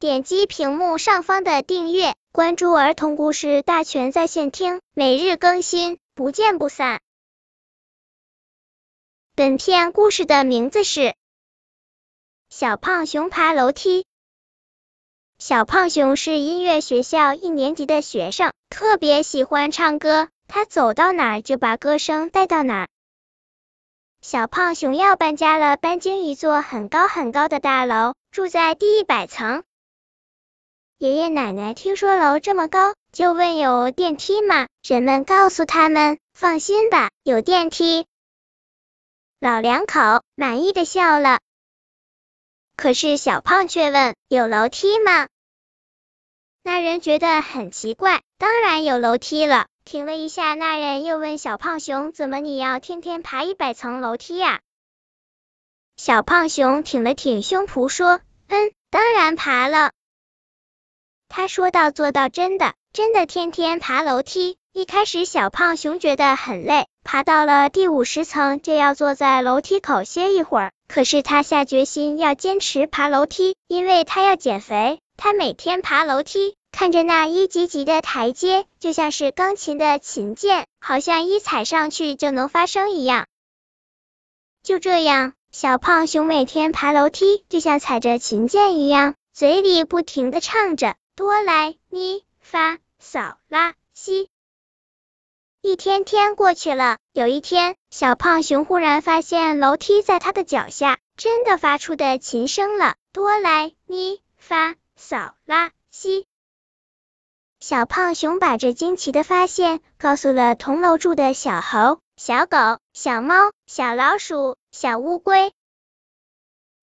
点击屏幕上方的订阅，关注儿童故事大全在线听，每日更新，不见不散。本片故事的名字是《小胖熊爬楼梯》。小胖熊是音乐学校一年级的学生，特别喜欢唱歌，他走到哪儿就把歌声带到哪儿。小胖熊要搬家了，搬进一座很高很高的大楼，住在第一百层。爷爷奶奶听说楼这么高，就问有电梯吗？人们告诉他们，放心吧，有电梯。老两口满意的笑了。可是小胖却问，有楼梯吗？那人觉得很奇怪，当然有楼梯了。停了一下，那人又问小胖熊：“怎么你要天天爬一百层楼梯呀？”小胖熊挺了挺胸脯说：“嗯，当然爬了。”他说到做到，真的，真的天天爬楼梯。一开始小胖熊觉得很累，爬到了第五十层就要坐在楼梯口歇一会儿。可是他下决心要坚持爬楼梯，因为他要减肥。他每天爬楼梯。看着那一级级的台阶，就像是钢琴的琴键，好像一踩上去就能发声一样。就这样，小胖熊每天爬楼梯，就像踩着琴键一样，嘴里不停的唱着哆来咪发嗦拉西。一天天过去了，有一天，小胖熊忽然发现楼梯在他的脚下真的发出的琴声了，哆来咪发嗦拉西。小胖熊把这惊奇的发现告诉了同楼住的小猴、小狗、小猫、小老鼠、小乌龟，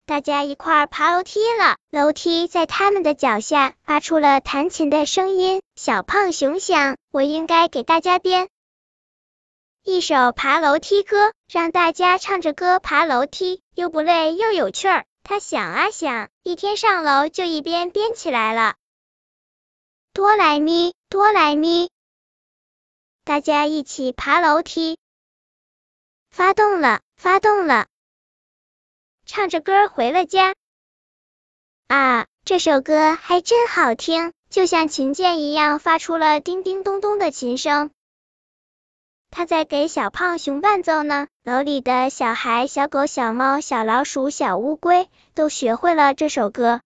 大家一块儿爬楼梯了。楼梯在他们的脚下发出了弹琴的声音。小胖熊想，我应该给大家编一首爬楼梯歌，让大家唱着歌爬楼梯，又不累又有趣儿。他想啊想，一天上楼就一边编起来了。哆来咪，哆来咪，大家一起爬楼梯，发动了，发动了，唱着歌回了家。啊，这首歌还真好听，就像琴键一样，发出了叮叮咚咚的琴声。他在给小胖熊伴奏呢。楼里的小孩、小狗、小猫、小老鼠、小乌龟都学会了这首歌。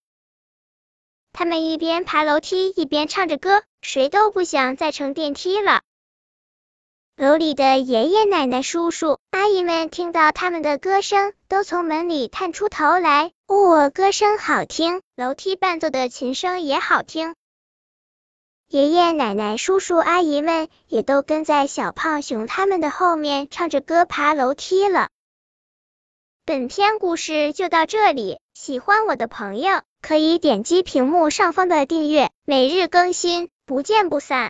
他们一边爬楼梯一边唱着歌，谁都不想再乘电梯了。楼里的爷爷奶奶、叔叔阿姨们听到他们的歌声，都从门里探出头来。哦，歌声好听，楼梯伴奏的琴声也好听。爷爷奶奶、叔叔阿姨们也都跟在小胖熊他们的后面唱着歌爬楼梯了。本篇故事就到这里，喜欢我的朋友可以点击屏幕上方的订阅，每日更新，不见不散。